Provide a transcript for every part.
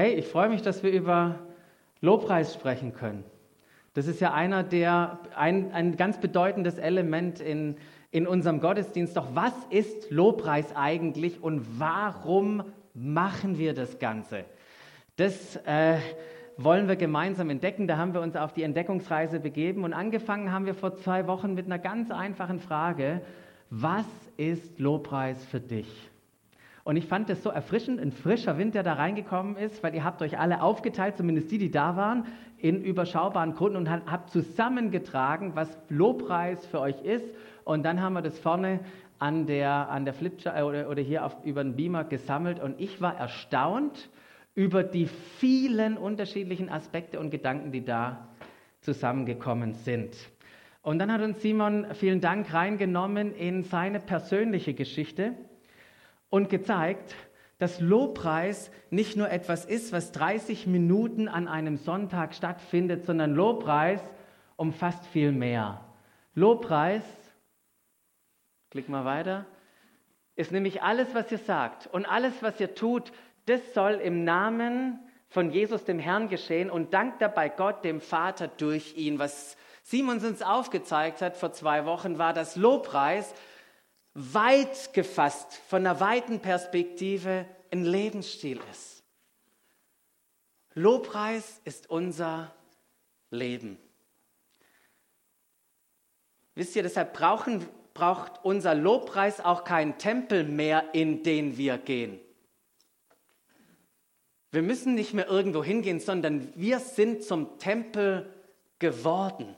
Hey, ich freue mich, dass wir über Lobpreis sprechen können. Das ist ja einer der, ein, ein ganz bedeutendes Element in, in unserem Gottesdienst. Doch was ist Lobpreis eigentlich und warum machen wir das Ganze? Das äh, wollen wir gemeinsam entdecken. Da haben wir uns auf die Entdeckungsreise begeben und angefangen haben wir vor zwei Wochen mit einer ganz einfachen Frage. Was ist Lobpreis für dich? Und ich fand es so erfrischend, ein frischer Wind, der da reingekommen ist, weil ihr habt euch alle aufgeteilt, zumindest die, die da waren, in überschaubaren Gründen und habt zusammengetragen, was Lobpreis für euch ist. Und dann haben wir das vorne an der, an der Flipchart äh, oder, oder hier auf, über den Beamer gesammelt und ich war erstaunt über die vielen unterschiedlichen Aspekte und Gedanken, die da zusammengekommen sind. Und dann hat uns Simon, vielen Dank, reingenommen in seine persönliche Geschichte und gezeigt, dass Lobpreis nicht nur etwas ist, was 30 Minuten an einem Sonntag stattfindet, sondern Lobpreis umfasst viel mehr. Lobpreis, klick mal weiter, ist nämlich alles, was ihr sagt und alles, was ihr tut, das soll im Namen von Jesus dem Herrn geschehen und dankt dabei Gott, dem Vater, durch ihn. Was Simons uns aufgezeigt hat vor zwei Wochen, war, dass Lobpreis weit gefasst, von einer weiten Perspektive ein Lebensstil ist. Lobpreis ist unser Leben. Wisst ihr, deshalb brauchen, braucht unser Lobpreis auch keinen Tempel mehr, in den wir gehen. Wir müssen nicht mehr irgendwo hingehen, sondern wir sind zum Tempel geworden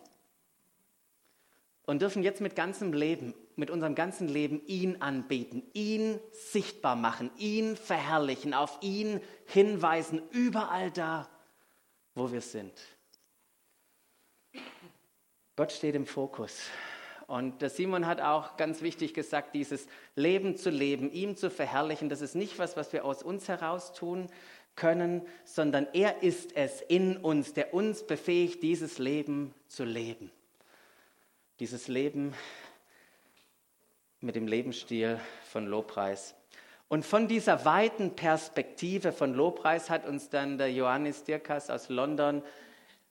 und dürfen jetzt mit ganzem Leben mit unserem ganzen Leben ihn anbeten, ihn sichtbar machen, ihn verherrlichen, auf ihn hinweisen, überall da, wo wir sind. Gott steht im Fokus. Und der Simon hat auch ganz wichtig gesagt, dieses Leben zu leben, ihm zu verherrlichen, das ist nicht was, was wir aus uns heraus tun können, sondern er ist es in uns, der uns befähigt, dieses Leben zu leben. Dieses Leben mit dem Lebensstil von Lobpreis. Und von dieser weiten Perspektive von Lobpreis hat uns dann der Johannes Dirkas aus London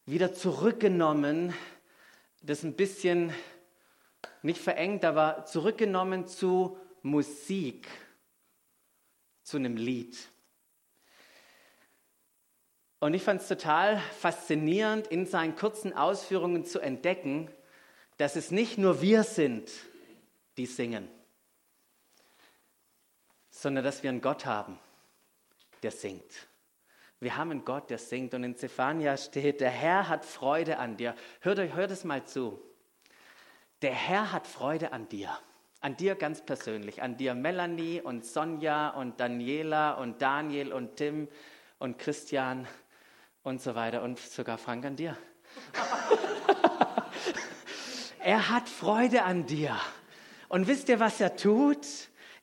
wieder zurückgenommen, das ein bisschen nicht verengt, aber zurückgenommen zu Musik, zu einem Lied. Und ich fand es total faszinierend, in seinen kurzen Ausführungen zu entdecken, dass es nicht nur wir sind, die singen, sondern dass wir einen Gott haben, der singt. Wir haben einen Gott, der singt. Und in Zephania steht, der Herr hat Freude an dir. Hört euch, hört es mal zu. Der Herr hat Freude an dir. An dir ganz persönlich. An dir Melanie und Sonja und Daniela und Daniel und Tim und Christian und so weiter. Und sogar Frank an dir. er hat Freude an dir. Und wisst ihr, was er tut?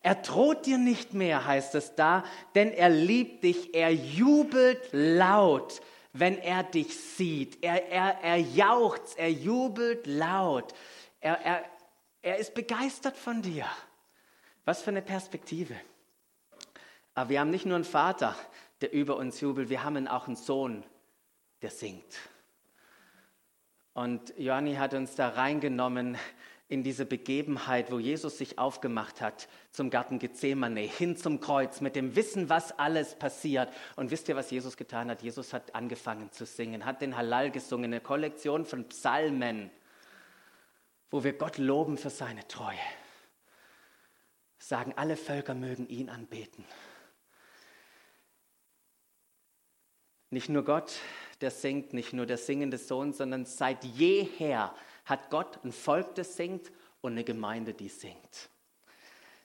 Er droht dir nicht mehr, heißt es da, denn er liebt dich, er jubelt laut, wenn er dich sieht. Er, er, er jauchzt, er jubelt laut. Er, er, er ist begeistert von dir. Was für eine Perspektive. Aber wir haben nicht nur einen Vater, der über uns jubelt, wir haben auch einen Sohn, der singt. Und Johanni hat uns da reingenommen in diese Begebenheit, wo Jesus sich aufgemacht hat zum Garten Gethsemane, hin zum Kreuz, mit dem Wissen, was alles passiert. Und wisst ihr, was Jesus getan hat? Jesus hat angefangen zu singen, hat den Halal gesungen, eine Kollektion von Psalmen, wo wir Gott loben für seine Treue. Sagen, alle Völker mögen ihn anbeten. Nicht nur Gott, der singt, nicht nur der singende Sohn, sondern seit jeher hat Gott ein Volk, das singt und eine Gemeinde, die singt.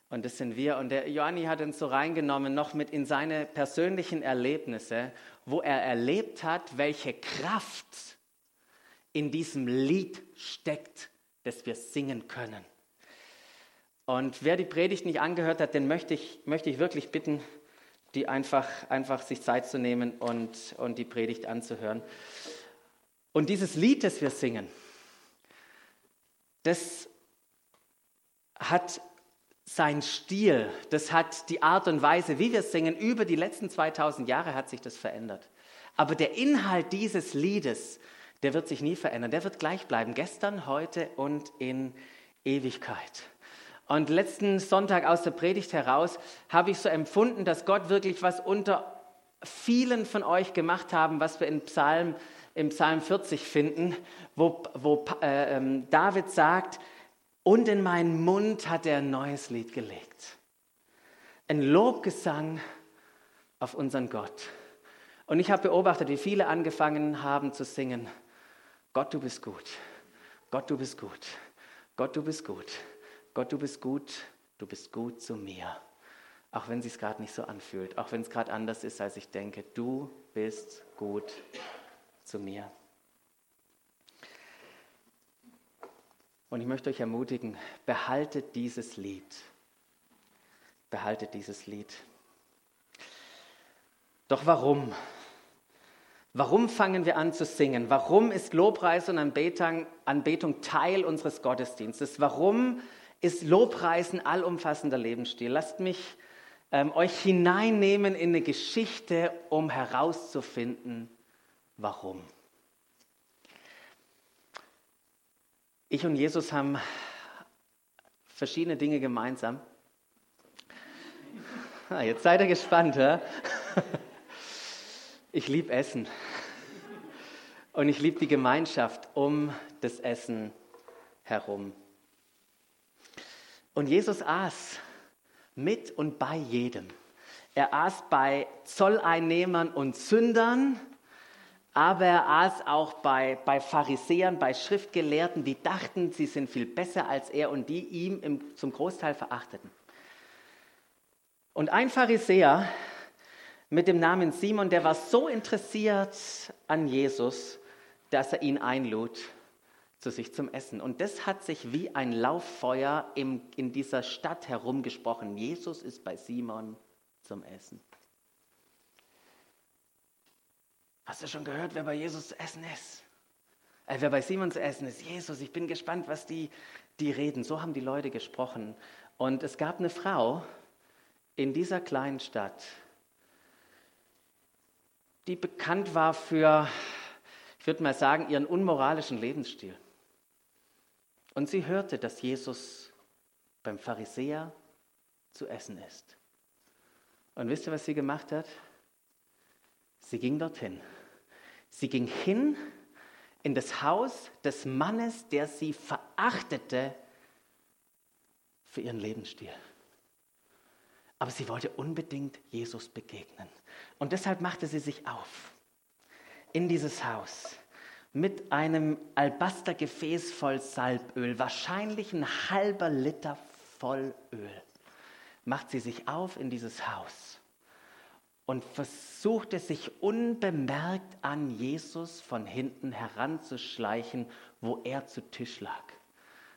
Und das sind wir. Und der Johanni hat uns so reingenommen, noch mit in seine persönlichen Erlebnisse, wo er erlebt hat, welche Kraft in diesem Lied steckt, das wir singen können. Und wer die Predigt nicht angehört hat, den möchte ich, möchte ich wirklich bitten, die einfach, einfach sich Zeit zu nehmen und, und die Predigt anzuhören. Und dieses Lied, das wir singen, das hat sein Stil, das hat die Art und Weise, wie wir singen, über die letzten 2000 Jahre hat sich das verändert. Aber der Inhalt dieses Liedes, der wird sich nie verändern. Der wird gleich bleiben, gestern, heute und in Ewigkeit. Und letzten Sonntag aus der Predigt heraus habe ich so empfunden, dass Gott wirklich was unter vielen von euch gemacht haben, was wir in Psalm, im Psalm 40 finden, wo, wo äh, ähm, David sagt, und in meinen Mund hat er ein neues Lied gelegt. Ein Lobgesang auf unseren Gott. Und ich habe beobachtet, wie viele angefangen haben zu singen, Gott, du bist gut, Gott, du bist gut, Gott, du bist gut, Gott, du bist gut, du bist gut zu mir. Auch wenn es sich gerade nicht so anfühlt, auch wenn es gerade anders ist, als ich denke, du bist gut zu mir. Und ich möchte euch ermutigen, behaltet dieses Lied. Behaltet dieses Lied. Doch warum? Warum fangen wir an zu singen? Warum ist Lobpreis und Anbetung, Anbetung Teil unseres Gottesdienstes? Warum ist Lobpreisen allumfassender Lebensstil? Lasst mich ähm, euch hineinnehmen in eine Geschichte, um herauszufinden, warum. Ich und Jesus haben verschiedene Dinge gemeinsam. Ah, jetzt seid ihr gespannt, ja? Ich liebe Essen. Und ich liebe die Gemeinschaft um das Essen herum. Und Jesus aß mit und bei jedem. Er aß bei Zolleinnehmern und Sündern aber er aß auch bei, bei Pharisäern, bei Schriftgelehrten, die dachten, sie sind viel besser als er und die ihm im, zum Großteil verachteten. Und ein Pharisäer mit dem Namen Simon, der war so interessiert an Jesus, dass er ihn einlud zu sich zum Essen. Und das hat sich wie ein Lauffeuer im, in dieser Stadt herumgesprochen. Jesus ist bei Simon zum Essen. Hast du schon gehört, wer bei Jesus zu essen ist? Äh, wer bei Simon zu essen ist? Jesus, ich bin gespannt, was die, die reden. So haben die Leute gesprochen. Und es gab eine Frau in dieser kleinen Stadt, die bekannt war für, ich würde mal sagen, ihren unmoralischen Lebensstil. Und sie hörte, dass Jesus beim Pharisäer zu essen ist. Und wisst ihr, was sie gemacht hat? Sie ging dorthin. Sie ging hin in das Haus des Mannes, der sie verachtete für ihren Lebensstil. Aber sie wollte unbedingt Jesus begegnen. Und deshalb machte sie sich auf in dieses Haus mit einem Albastergefäß voll Salböl, wahrscheinlich ein halber Liter voll Öl. Macht sie sich auf in dieses Haus und versuchte sich unbemerkt an Jesus von hinten heranzuschleichen, wo er zu Tisch lag.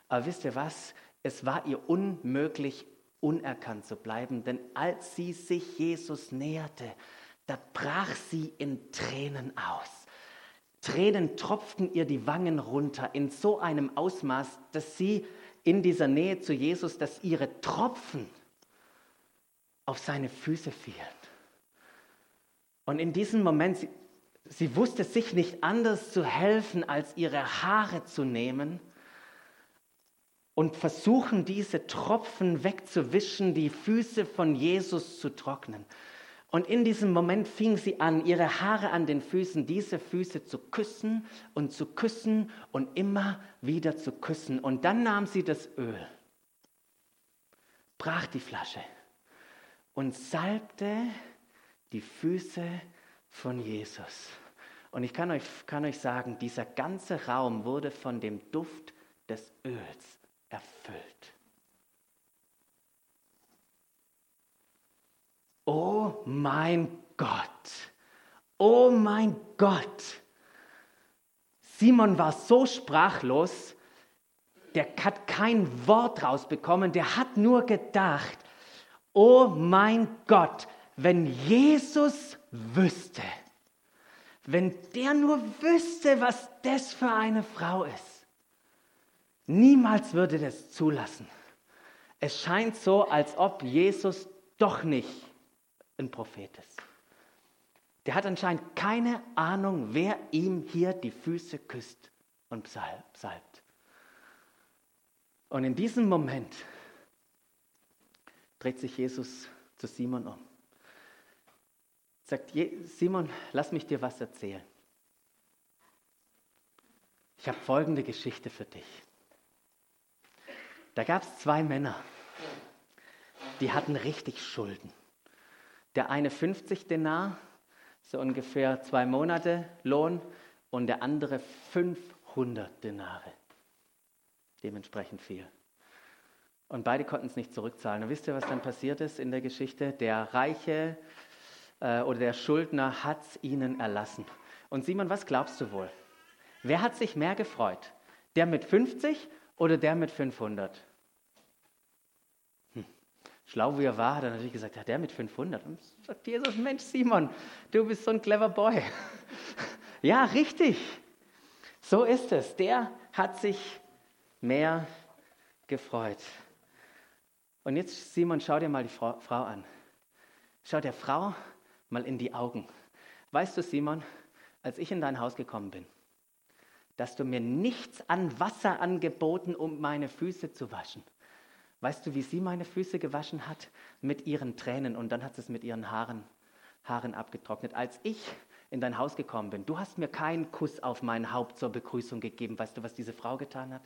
Aber wisst ihr was? Es war ihr unmöglich, unerkannt zu bleiben, denn als sie sich Jesus näherte, da brach sie in Tränen aus. Tränen tropften ihr die Wangen runter in so einem Ausmaß, dass sie in dieser Nähe zu Jesus, dass ihre Tropfen auf seine Füße fielen. Und in diesem Moment, sie, sie wusste sich nicht anders zu helfen, als ihre Haare zu nehmen und versuchen, diese Tropfen wegzuwischen, die Füße von Jesus zu trocknen. Und in diesem Moment fing sie an, ihre Haare an den Füßen, diese Füße zu küssen und zu küssen und immer wieder zu küssen. Und dann nahm sie das Öl, brach die Flasche und salbte die Füße von Jesus. Und ich kann euch, kann euch sagen, dieser ganze Raum wurde von dem Duft des Öls erfüllt. Oh mein Gott, oh mein Gott. Simon war so sprachlos, der hat kein Wort rausbekommen, der hat nur gedacht, oh mein Gott, wenn Jesus wüsste, wenn der nur wüsste, was das für eine Frau ist, niemals würde das zulassen. Es scheint so, als ob Jesus doch nicht ein Prophet ist. Der hat anscheinend keine Ahnung, wer ihm hier die Füße küsst und salbt. Und in diesem Moment dreht sich Jesus zu Simon um. Sagt, Simon, lass mich dir was erzählen. Ich habe folgende Geschichte für dich. Da gab es zwei Männer, die hatten richtig Schulden. Der eine 50 Denar, so ungefähr zwei Monate Lohn, und der andere 500 Denare, dementsprechend viel. Und beide konnten es nicht zurückzahlen. Und wisst ihr, was dann passiert ist in der Geschichte? Der Reiche äh, oder der Schuldner hat es ihnen erlassen. Und Simon, was glaubst du wohl? Wer hat sich mehr gefreut? Der mit 50 oder der mit 500? Hm. Schlau wie er war, hat er natürlich gesagt, ja, der mit 500. Und sagt Jesus, Mensch, Simon, du bist so ein clever Boy. ja, richtig. So ist es. Der hat sich mehr gefreut. Und jetzt, Simon, schau dir mal die Frau, an. Schau der Frau mal in die Augen. Weißt du, Simon, als ich in dein Haus gekommen bin, dass du mir nichts an Wasser angeboten, um meine Füße zu waschen. Weißt du, wie sie meine Füße gewaschen hat? Mit ihren Tränen und dann hat sie es mit ihren Haaren, Haaren abgetrocknet. Als ich in dein Haus gekommen bin, du hast mir keinen Kuss auf mein Haupt zur Begrüßung gegeben. Weißt du, was diese Frau getan hat?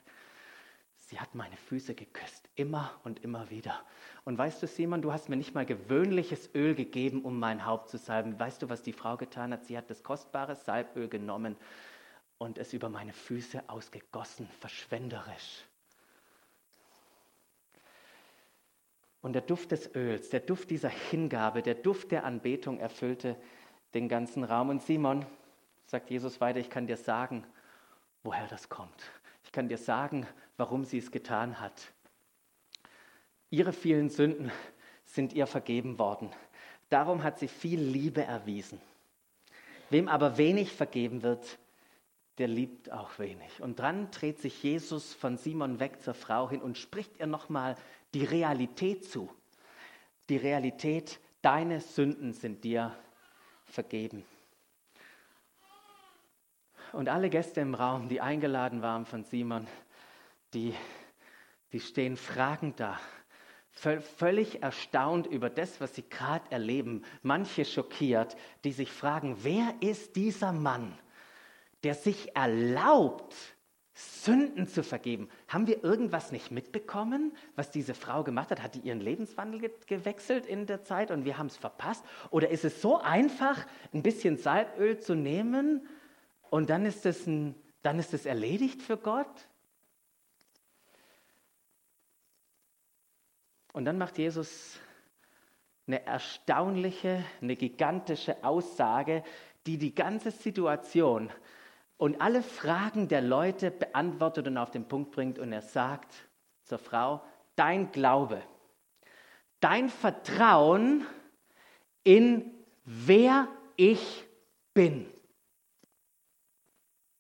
Sie hat meine Füße geküsst, immer und immer wieder. Und weißt du, Simon, du hast mir nicht mal gewöhnliches Öl gegeben, um mein Haupt zu salben. Weißt du, was die Frau getan hat? Sie hat das kostbare Salböl genommen und es über meine Füße ausgegossen, verschwenderisch. Und der Duft des Öls, der Duft dieser Hingabe, der Duft der Anbetung erfüllte den ganzen Raum. Und Simon, sagt Jesus weiter, ich kann dir sagen, woher das kommt. Ich kann dir sagen, warum sie es getan hat. Ihre vielen Sünden sind ihr vergeben worden. Darum hat sie viel Liebe erwiesen. Wem aber wenig vergeben wird, der liebt auch wenig. Und dran dreht sich Jesus von Simon weg zur Frau hin und spricht ihr nochmal die Realität zu. Die Realität, deine Sünden sind dir vergeben. Und alle Gäste im Raum, die eingeladen waren von Simon, die, die stehen fragend da, völlig erstaunt über das, was sie gerade erleben. Manche schockiert, die sich fragen, wer ist dieser Mann, der sich erlaubt, Sünden zu vergeben. Haben wir irgendwas nicht mitbekommen, was diese Frau gemacht hat? Hat die ihren Lebenswandel ge gewechselt in der Zeit und wir haben es verpasst? Oder ist es so einfach, ein bisschen Salböl zu nehmen und dann ist es, ein, dann ist es erledigt für Gott? Und dann macht Jesus eine erstaunliche, eine gigantische Aussage, die die ganze Situation und alle Fragen der Leute beantwortet und auf den Punkt bringt. Und er sagt zur Frau, dein Glaube, dein Vertrauen in wer ich bin,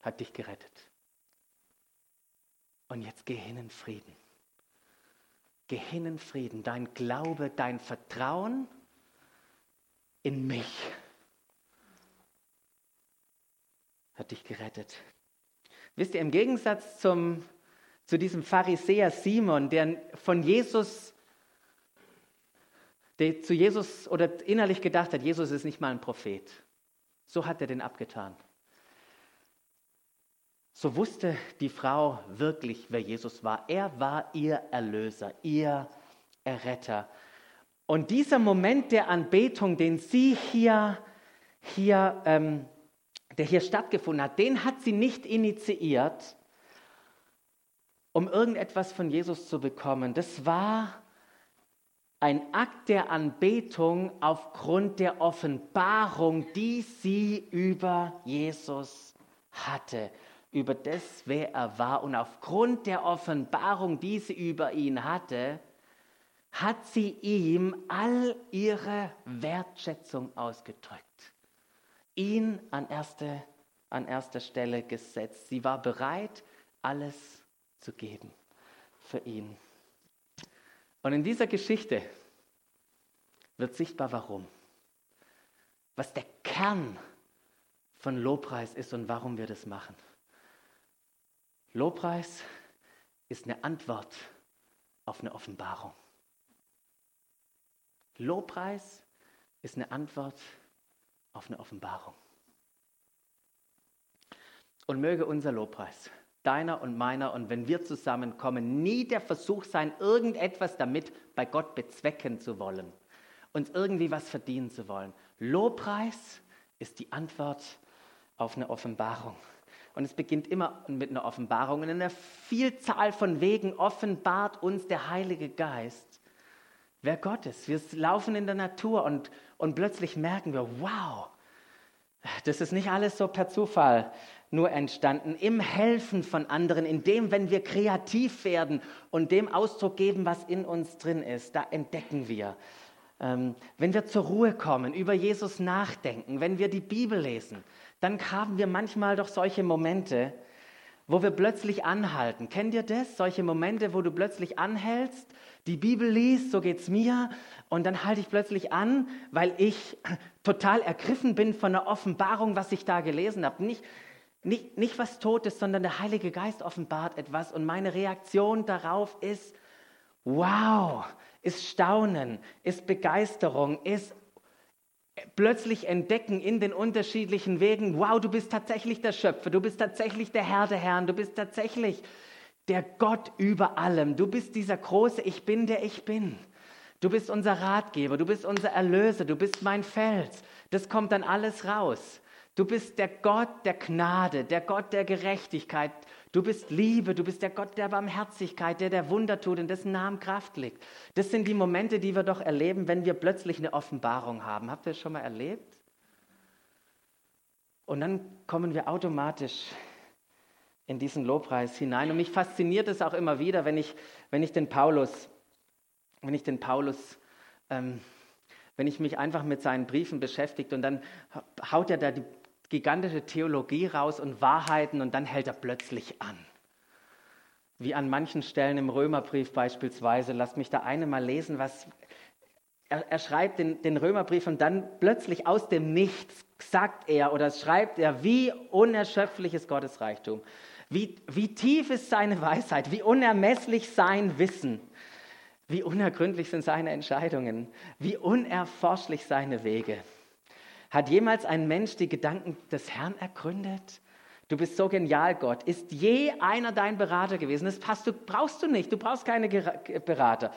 hat dich gerettet. Und jetzt geh hin in Frieden. Geh hin in Frieden. Dein Glaube, dein Vertrauen in mich hat dich gerettet. Wisst ihr, im Gegensatz zum, zu diesem Pharisäer Simon, der von Jesus, der zu Jesus oder innerlich gedacht hat, Jesus ist nicht mal ein Prophet. So hat er den abgetan so wusste die Frau wirklich, wer Jesus war. Er war ihr Erlöser, ihr Erretter. Und dieser Moment der Anbetung, den sie hier, hier ähm, der hier stattgefunden hat, den hat sie nicht initiiert, um irgendetwas von Jesus zu bekommen. Das war ein Akt der Anbetung aufgrund der Offenbarung, die sie über Jesus hatte über das, wer er war. Und aufgrund der Offenbarung, die sie über ihn hatte, hat sie ihm all ihre Wertschätzung ausgedrückt. Ihn an erste, an erster Stelle gesetzt. Sie war bereit, alles zu geben für ihn. Und in dieser Geschichte wird sichtbar, warum. Was der Kern von Lobpreis ist und warum wir das machen. Lobpreis ist eine Antwort auf eine Offenbarung. Lobpreis ist eine Antwort auf eine Offenbarung. Und möge unser Lobpreis, deiner und meiner, und wenn wir zusammenkommen, nie der Versuch sein, irgendetwas damit bei Gott bezwecken zu wollen, uns irgendwie was verdienen zu wollen. Lobpreis ist die Antwort auf eine Offenbarung. Und es beginnt immer mit einer Offenbarung. Und in einer Vielzahl von Wegen offenbart uns der Heilige Geist, wer Gott ist. Wir laufen in der Natur und, und plötzlich merken wir, wow, das ist nicht alles so per Zufall nur entstanden. Im Helfen von anderen, in dem, wenn wir kreativ werden und dem Ausdruck geben, was in uns drin ist, da entdecken wir. Ähm, wenn wir zur Ruhe kommen, über Jesus nachdenken, wenn wir die Bibel lesen, dann haben wir manchmal doch solche Momente, wo wir plötzlich anhalten. Kennt ihr das? Solche Momente, wo du plötzlich anhältst, die Bibel liest, so geht es mir, und dann halte ich plötzlich an, weil ich total ergriffen bin von der Offenbarung, was ich da gelesen habe. Nicht, nicht, nicht was Totes, sondern der Heilige Geist offenbart etwas und meine Reaktion darauf ist, wow, ist Staunen, ist Begeisterung, ist plötzlich entdecken in den unterschiedlichen Wegen, wow, du bist tatsächlich der Schöpfer, du bist tatsächlich der Herr der Herren, du bist tatsächlich der Gott über allem, du bist dieser große Ich bin, der ich bin. Du bist unser Ratgeber, du bist unser Erlöser, du bist mein Fels. Das kommt dann alles raus. Du bist der Gott der Gnade, der Gott der Gerechtigkeit. Du bist Liebe, du bist der Gott der Barmherzigkeit, der der Wunder tut, in dessen Namen Kraft liegt. Das sind die Momente, die wir doch erleben, wenn wir plötzlich eine Offenbarung haben. Habt ihr das schon mal erlebt? Und dann kommen wir automatisch in diesen Lobpreis hinein. Und mich fasziniert es auch immer wieder, wenn ich, wenn ich den Paulus, wenn ich den Paulus ähm, wenn ich mich einfach mit seinen Briefen beschäftige und dann haut er da die gigantische Theologie raus und Wahrheiten und dann hält er plötzlich an. Wie an manchen Stellen im Römerbrief beispielsweise. Lasst mich da eine mal lesen, was er, er schreibt den, den Römerbrief und dann plötzlich aus dem Nichts sagt er oder schreibt er, wie unerschöpflich ist Gottes Reichtum. Wie, wie tief ist seine Weisheit, wie unermesslich sein Wissen, wie unergründlich sind seine Entscheidungen, wie unerforschlich seine Wege. Hat jemals ein Mensch die Gedanken des Herrn ergründet? Du bist so genial, Gott. Ist je einer dein Berater gewesen? Das passt, du brauchst du nicht. Du brauchst keine Berater.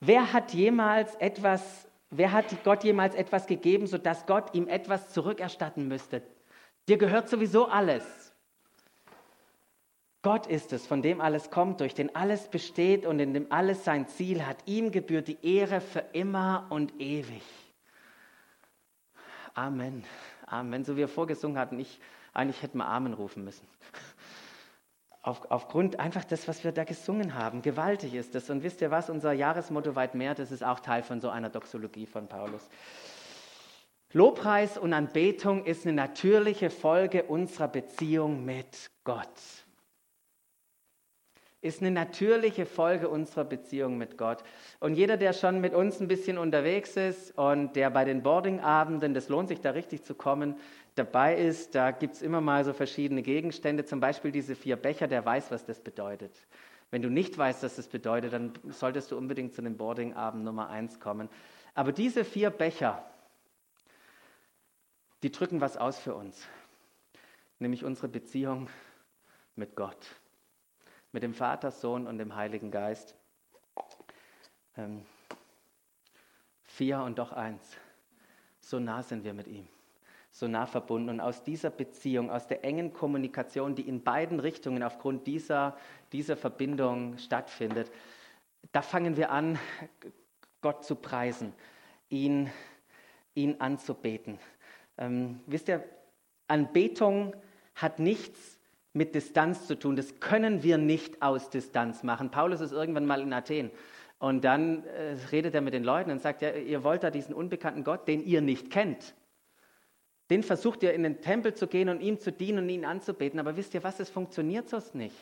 Wer hat jemals etwas, wer hat Gott jemals etwas gegeben, sodass Gott ihm etwas zurückerstatten müsste? Dir gehört sowieso alles. Gott ist es, von dem alles kommt, durch den alles besteht und in dem alles sein Ziel hat. Ihm gebührt die Ehre für immer und ewig. Amen. Amen. So wie wir vorgesungen hatten, ich, eigentlich hätten wir Amen rufen müssen. Auf, aufgrund einfach das, was wir da gesungen haben. Gewaltig ist das. Und wisst ihr was? Unser Jahresmotto weit mehr, das ist auch Teil von so einer Doxologie von Paulus. Lobpreis und Anbetung ist eine natürliche Folge unserer Beziehung mit Gott ist eine natürliche Folge unserer Beziehung mit Gott. Und jeder, der schon mit uns ein bisschen unterwegs ist und der bei den Boardingabenden, das lohnt sich da richtig zu kommen, dabei ist, da gibt es immer mal so verschiedene Gegenstände, zum Beispiel diese vier Becher, der weiß, was das bedeutet. Wenn du nicht weißt, was das bedeutet, dann solltest du unbedingt zu dem Boardingabend Nummer eins kommen. Aber diese vier Becher, die drücken was aus für uns, nämlich unsere Beziehung mit Gott mit dem Vater, Sohn und dem Heiligen Geist. Ähm, vier und doch eins. So nah sind wir mit ihm, so nah verbunden. Und aus dieser Beziehung, aus der engen Kommunikation, die in beiden Richtungen aufgrund dieser, dieser Verbindung stattfindet, da fangen wir an, Gott zu preisen, ihn, ihn anzubeten. Ähm, wisst ihr, Anbetung hat nichts mit Distanz zu tun. Das können wir nicht aus Distanz machen. Paulus ist irgendwann mal in Athen und dann äh, redet er mit den Leuten und sagt, ja, ihr wollt da diesen unbekannten Gott, den ihr nicht kennt. Den versucht ihr in den Tempel zu gehen und ihm zu dienen und ihn anzubeten. Aber wisst ihr was, es funktioniert sonst nicht.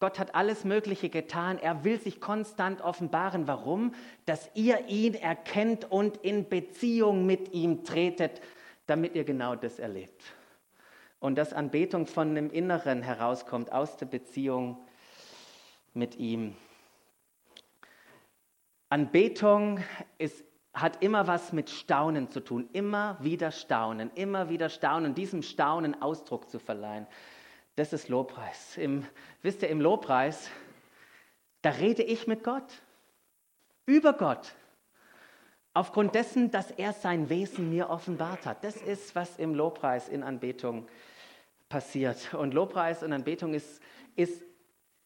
Gott hat alles Mögliche getan. Er will sich konstant offenbaren. Warum? Dass ihr ihn erkennt und in Beziehung mit ihm tretet, damit ihr genau das erlebt. Und dass Anbetung von dem Inneren herauskommt, aus der Beziehung mit ihm. Anbetung ist, hat immer was mit Staunen zu tun. Immer wieder Staunen, immer wieder Staunen, diesem Staunen Ausdruck zu verleihen. Das ist Lobpreis. Im, wisst ihr, im Lobpreis, da rede ich mit Gott, über Gott, aufgrund dessen, dass er sein Wesen mir offenbart hat. Das ist, was im Lobpreis in Anbetung passiert. Und Lobpreis und Anbetung ist, ist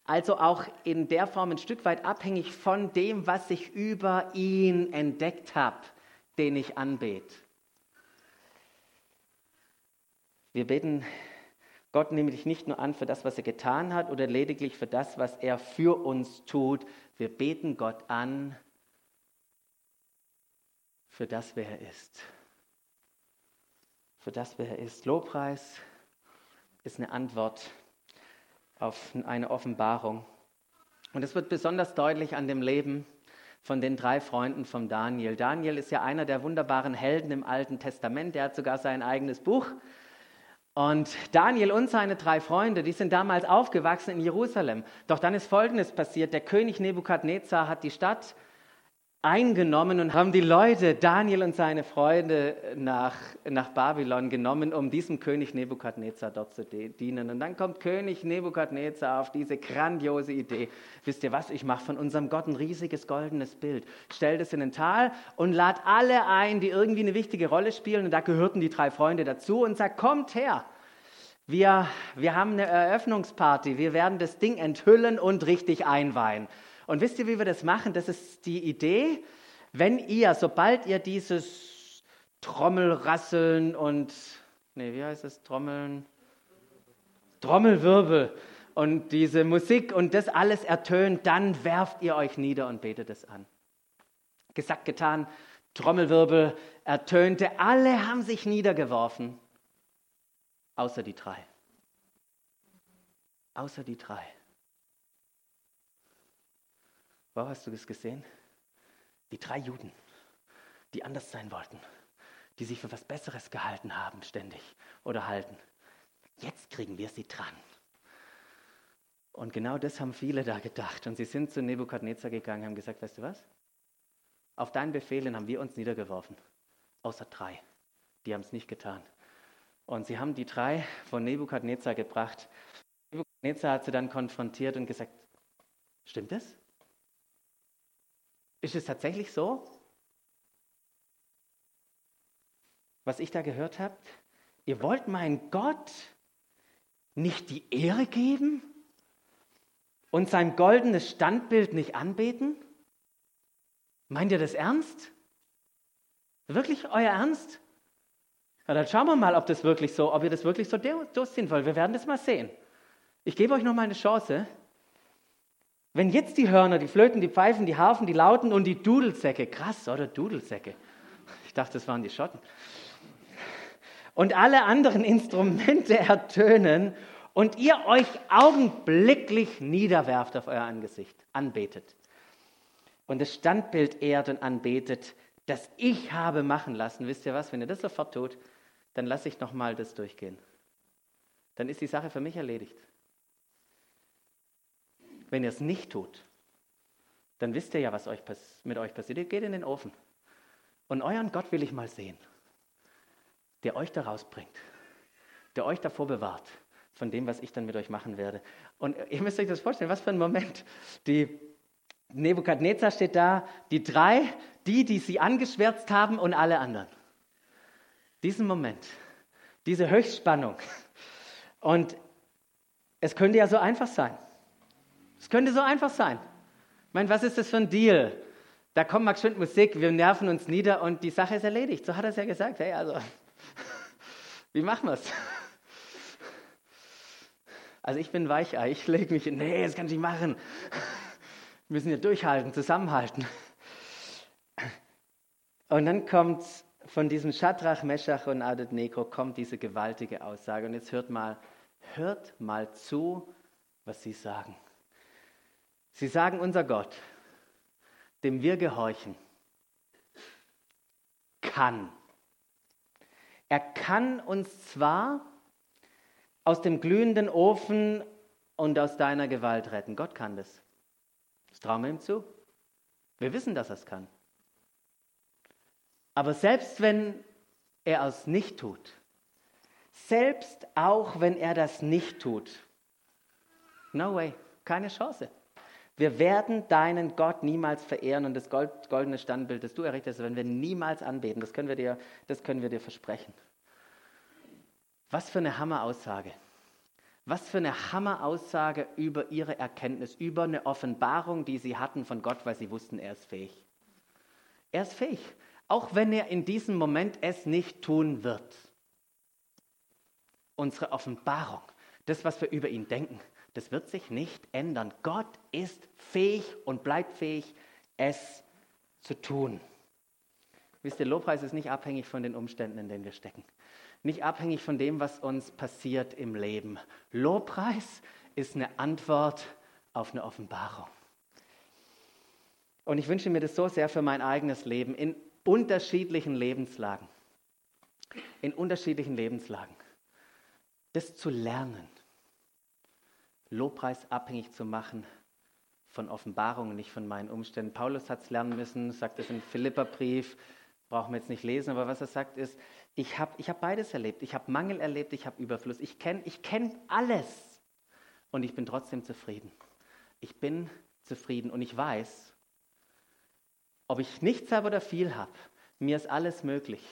also auch in der Form ein Stück weit abhängig von dem, was ich über ihn entdeckt habe, den ich anbete. Wir beten Gott nämlich nicht nur an für das, was er getan hat oder lediglich für das, was er für uns tut. Wir beten Gott an für das, wer er ist. Für das, wer er ist. Lobpreis ist eine Antwort auf eine Offenbarung. Und es wird besonders deutlich an dem Leben von den drei Freunden von Daniel. Daniel ist ja einer der wunderbaren Helden im Alten Testament. Der hat sogar sein eigenes Buch und Daniel und seine drei Freunde, die sind damals aufgewachsen in Jerusalem. Doch dann ist Folgendes passiert. Der König Nebukadnezar hat die Stadt eingenommen und haben die Leute, Daniel und seine Freunde, nach, nach Babylon genommen, um diesem König Nebukadnezar dort zu dienen. Und dann kommt König Nebukadnezar auf diese grandiose Idee. Wisst ihr was? Ich mache von unserem Gott ein riesiges goldenes Bild, stell das in ein Tal und lad alle ein, die irgendwie eine wichtige Rolle spielen. Und da gehörten die drei Freunde dazu und sagt, kommt her. Wir, wir haben eine Eröffnungsparty. Wir werden das Ding enthüllen und richtig einweihen. Und wisst ihr, wie wir das machen? Das ist die Idee, wenn ihr, sobald ihr dieses Trommelrasseln und, nee, wie heißt es, Trommeln? Trommelwirbel und diese Musik und das alles ertönt, dann werft ihr euch nieder und betet es an. Gesagt, getan, Trommelwirbel ertönte, alle haben sich niedergeworfen, außer die drei. Außer die drei. Wow, hast du das gesehen? Die drei Juden, die anders sein wollten, die sich für was Besseres gehalten haben ständig oder halten. Jetzt kriegen wir sie dran. Und genau das haben viele da gedacht. Und sie sind zu Nebukadnezar gegangen und haben gesagt, weißt du was? Auf deinen Befehlen haben wir uns niedergeworfen. Außer drei. Die haben es nicht getan. Und sie haben die drei von Nebukadnezar gebracht. Nebukadnezar hat sie dann konfrontiert und gesagt, stimmt das? Ist es tatsächlich so? Was ich da gehört habe? Ihr wollt meinen Gott nicht die Ehre geben und sein goldenes Standbild nicht anbeten? Meint ihr das ernst? Wirklich euer Ernst? Ja, dann schauen wir mal, ob das wirklich so, ob ihr das wirklich so durchziehen wollt. Wir werden das mal sehen. Ich gebe euch noch mal eine Chance. Wenn jetzt die Hörner, die Flöten, die Pfeifen, die Harfen, die Lauten und die Dudelsäcke, krass, oder Dudelsäcke. Ich dachte, das waren die Schotten. Und alle anderen Instrumente ertönen und ihr euch augenblicklich niederwerft auf euer Angesicht, anbetet. Und das Standbild ehrt und anbetet, das ich habe machen lassen. Wisst ihr was? Wenn ihr das sofort tut, dann lasse ich nochmal das durchgehen. Dann ist die Sache für mich erledigt. Wenn ihr es nicht tut, dann wisst ihr ja, was euch mit euch passiert. Ihr geht in den Ofen. Und euren Gott will ich mal sehen, der euch da rausbringt, der euch davor bewahrt, von dem, was ich dann mit euch machen werde. Und ihr müsst euch das vorstellen, was für ein Moment. Die Nebukadnezar steht da, die drei, die, die sie angeschwärzt haben und alle anderen. Diesen Moment, diese Höchstspannung. Und es könnte ja so einfach sein. Es könnte so einfach sein. Ich meine, was ist das für ein Deal? Da kommt mal schön Musik, wir nerven uns nieder und die Sache ist erledigt. So hat er es ja gesagt. Hey, also, wie machen wir es? Also ich bin Weichei, ich lege mich in, nee, das kann ich nicht machen. Wir müssen ja durchhalten, zusammenhalten. Und dann kommt von diesem Shadrach, Meshach und Abednego kommt diese gewaltige Aussage. Und jetzt hört mal, hört mal zu, was sie sagen. Sie sagen, unser Gott, dem wir gehorchen, kann. Er kann uns zwar aus dem glühenden Ofen und aus deiner Gewalt retten. Gott kann das. Das trauen wir ihm zu. Wir wissen, dass er es kann. Aber selbst wenn er es nicht tut, selbst auch wenn er das nicht tut, no way, keine Chance. Wir werden deinen Gott niemals verehren und das goldene Standbild, das du errichtet hast, werden wir niemals anbeten. Das können wir dir, das können wir dir versprechen. Was für eine Hammeraussage. Was für eine Hammeraussage über ihre Erkenntnis, über eine Offenbarung, die sie hatten von Gott, weil sie wussten, er ist fähig. Er ist fähig, auch wenn er in diesem Moment es nicht tun wird. Unsere Offenbarung, das, was wir über ihn denken, das wird sich nicht ändern. Gott ist fähig und bleibt fähig, es zu tun. Wisst ihr, Lobpreis ist nicht abhängig von den Umständen, in denen wir stecken. Nicht abhängig von dem, was uns passiert im Leben. Lobpreis ist eine Antwort auf eine Offenbarung. Und ich wünsche mir das so sehr für mein eigenes Leben in unterschiedlichen Lebenslagen. In unterschiedlichen Lebenslagen. Das zu lernen Lobpreis abhängig zu machen von Offenbarungen, nicht von meinen Umständen. Paulus hat es lernen müssen, sagt es im Philipperbrief, brauchen wir jetzt nicht lesen, aber was er sagt ist, ich habe ich hab beides erlebt. Ich habe Mangel erlebt, ich habe Überfluss. Ich kenne ich kenn alles und ich bin trotzdem zufrieden. Ich bin zufrieden und ich weiß, ob ich nichts habe oder viel habe, mir ist alles möglich.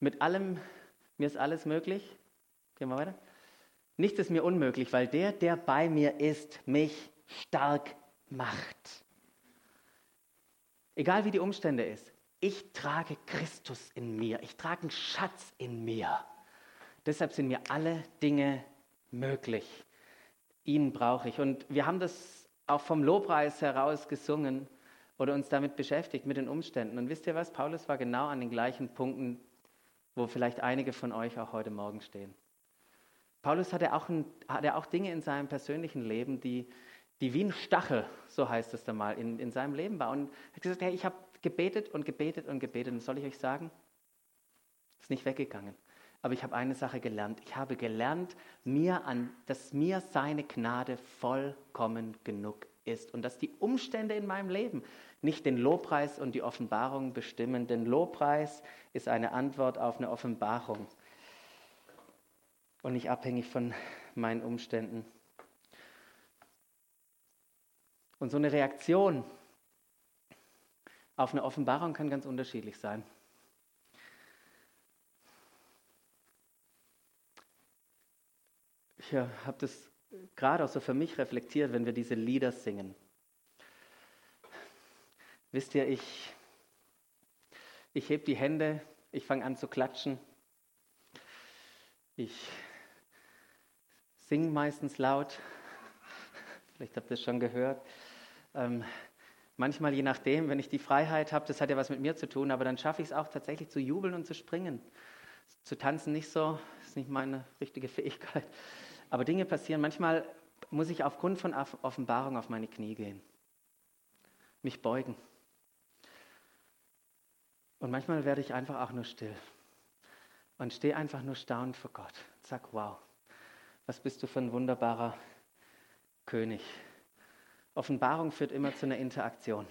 Mit allem, mir ist alles möglich. Gehen wir weiter. Nichts ist mir unmöglich, weil der, der bei mir ist, mich stark macht. Egal wie die Umstände ist, ich trage Christus in mir, ich trage einen Schatz in mir. Deshalb sind mir alle Dinge möglich. Ihn brauche ich. Und wir haben das auch vom Lobpreis heraus gesungen oder uns damit beschäftigt, mit den Umständen. Und wisst ihr was? Paulus war genau an den gleichen Punkten, wo vielleicht einige von euch auch heute Morgen stehen. Paulus hatte auch, ein, hatte auch Dinge in seinem persönlichen Leben, die, die wie ein Stachel, so heißt es da mal, in, in seinem Leben war. Und er hat gesagt, hey, ich habe gebetet und gebetet und gebetet. Und soll ich euch sagen? Ist nicht weggegangen. Aber ich habe eine Sache gelernt. Ich habe gelernt, mir an, dass mir seine Gnade vollkommen genug ist. Und dass die Umstände in meinem Leben nicht den Lobpreis und die Offenbarung bestimmen. Denn Lobpreis ist eine Antwort auf eine Offenbarung und nicht abhängig von meinen Umständen. Und so eine Reaktion auf eine Offenbarung kann ganz unterschiedlich sein. Ich äh, habe das gerade auch so für mich reflektiert, wenn wir diese Lieder singen. Wisst ihr, ich, ich heb die Hände, ich fange an zu klatschen, ich singe meistens laut. Vielleicht habt ihr es schon gehört. Ähm, manchmal, je nachdem, wenn ich die Freiheit habe, das hat ja was mit mir zu tun, aber dann schaffe ich es auch tatsächlich zu jubeln und zu springen. Zu tanzen nicht so, ist nicht meine richtige Fähigkeit. Aber Dinge passieren. Manchmal muss ich aufgrund von Offenbarung auf meine Knie gehen, mich beugen. Und manchmal werde ich einfach auch nur still und stehe einfach nur staunend vor Gott. Sag, wow, was bist du für ein wunderbarer König. Offenbarung führt immer zu einer Interaktion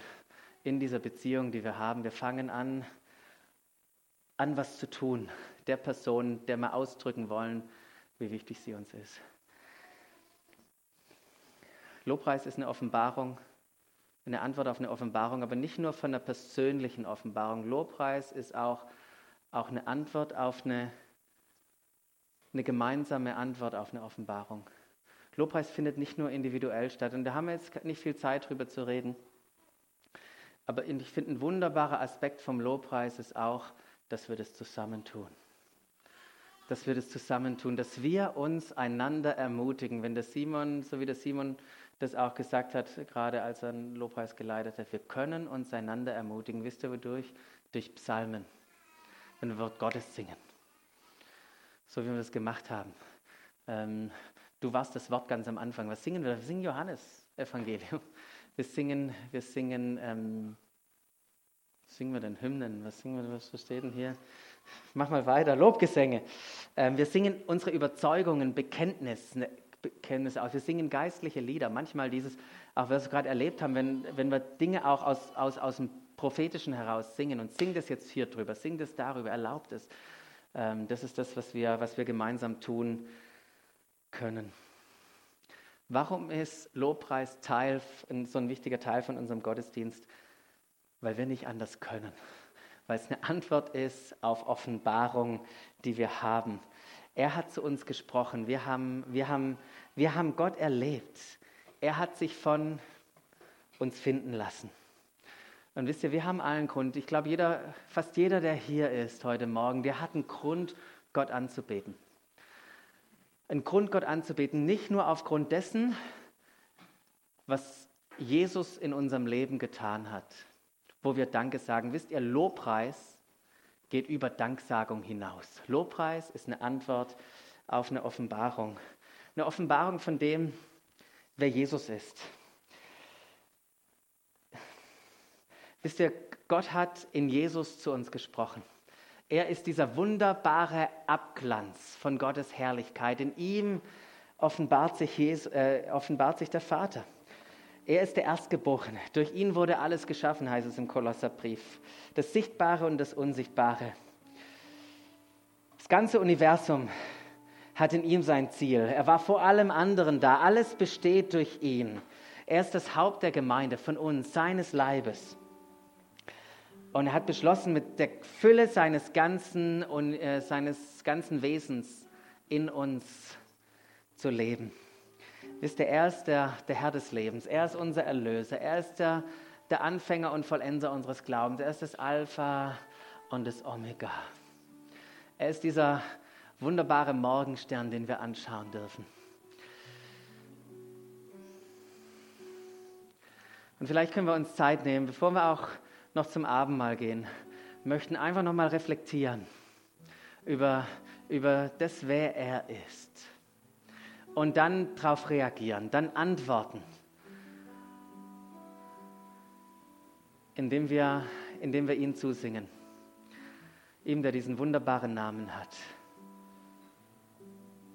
in dieser Beziehung, die wir haben. Wir fangen an, an was zu tun, der Person, der wir ausdrücken wollen, wie wichtig sie uns ist. Lobpreis ist eine Offenbarung, eine Antwort auf eine Offenbarung, aber nicht nur von einer persönlichen Offenbarung. Lobpreis ist auch, auch eine Antwort auf eine eine gemeinsame Antwort auf eine Offenbarung. Lobpreis findet nicht nur individuell statt. Und da haben wir jetzt nicht viel Zeit drüber zu reden. Aber ich finde, ein wunderbarer Aspekt vom Lobpreis ist auch, dass wir das zusammentun. Dass wir das zusammentun, dass wir uns einander ermutigen. Wenn der Simon, so wie der Simon das auch gesagt hat, gerade als er einen Lobpreis geleitet hat, wir können uns einander ermutigen. Wisst ihr wodurch? Durch Psalmen, wenn wir Gottes singen so wie wir das gemacht haben. Ähm, du warst das Wort ganz am Anfang. Was singen wir? Wir singen Johannes. Evangelium. Wir singen, wir singen, ähm, singen wir denn? Hymnen, was singen wir, was steht denn hier? Mach mal weiter, Lobgesänge. Ähm, wir singen unsere Überzeugungen, Bekenntnis, ne, Bekenntnisse aus. Wir singen geistliche Lieder. Manchmal dieses, auch was wir gerade erlebt haben, wenn, wenn wir Dinge auch aus, aus, aus dem Prophetischen heraus singen und sing das jetzt hier drüber, sing das darüber, erlaubt es. Ähm, das ist das, was wir, was wir gemeinsam tun können. Warum ist Lobpreis Teil, so ein wichtiger Teil von unserem Gottesdienst? Weil wir nicht anders können. Weil es eine Antwort ist auf Offenbarung, die wir haben. Er hat zu uns gesprochen. Wir haben, wir haben, wir haben Gott erlebt. Er hat sich von uns finden lassen. Und wisst ihr, wir haben allen Grund. Ich glaube, jeder, fast jeder, der hier ist heute Morgen, der hat einen Grund, Gott anzubeten. Einen Grund, Gott anzubeten, nicht nur aufgrund dessen, was Jesus in unserem Leben getan hat, wo wir Danke sagen. Wisst ihr, Lobpreis geht über Danksagung hinaus. Lobpreis ist eine Antwort auf eine Offenbarung. Eine Offenbarung von dem, wer Jesus ist. Wisst ihr, Gott hat in Jesus zu uns gesprochen. Er ist dieser wunderbare Abglanz von Gottes Herrlichkeit. In ihm offenbart sich, Jesus, äh, offenbart sich der Vater. Er ist der Erstgeborene. Durch ihn wurde alles geschaffen, heißt es im Kolosserbrief. Das Sichtbare und das Unsichtbare. Das ganze Universum hat in ihm sein Ziel. Er war vor allem anderen da. Alles besteht durch ihn. Er ist das Haupt der Gemeinde, von uns, seines Leibes. Und er hat beschlossen, mit der Fülle seines ganzen, und, äh, seines ganzen Wesens in uns zu leben. Wisst ihr, er ist der, der Herr des Lebens. Er ist unser Erlöser. Er ist der, der Anfänger und Vollender unseres Glaubens. Er ist das Alpha und das Omega. Er ist dieser wunderbare Morgenstern, den wir anschauen dürfen. Und vielleicht können wir uns Zeit nehmen, bevor wir auch noch zum Abendmahl gehen, möchten einfach noch mal reflektieren über, über das, wer er ist. Und dann darauf reagieren, dann antworten, indem wir, indem wir ihn zusingen. Ihm, der diesen wunderbaren Namen hat.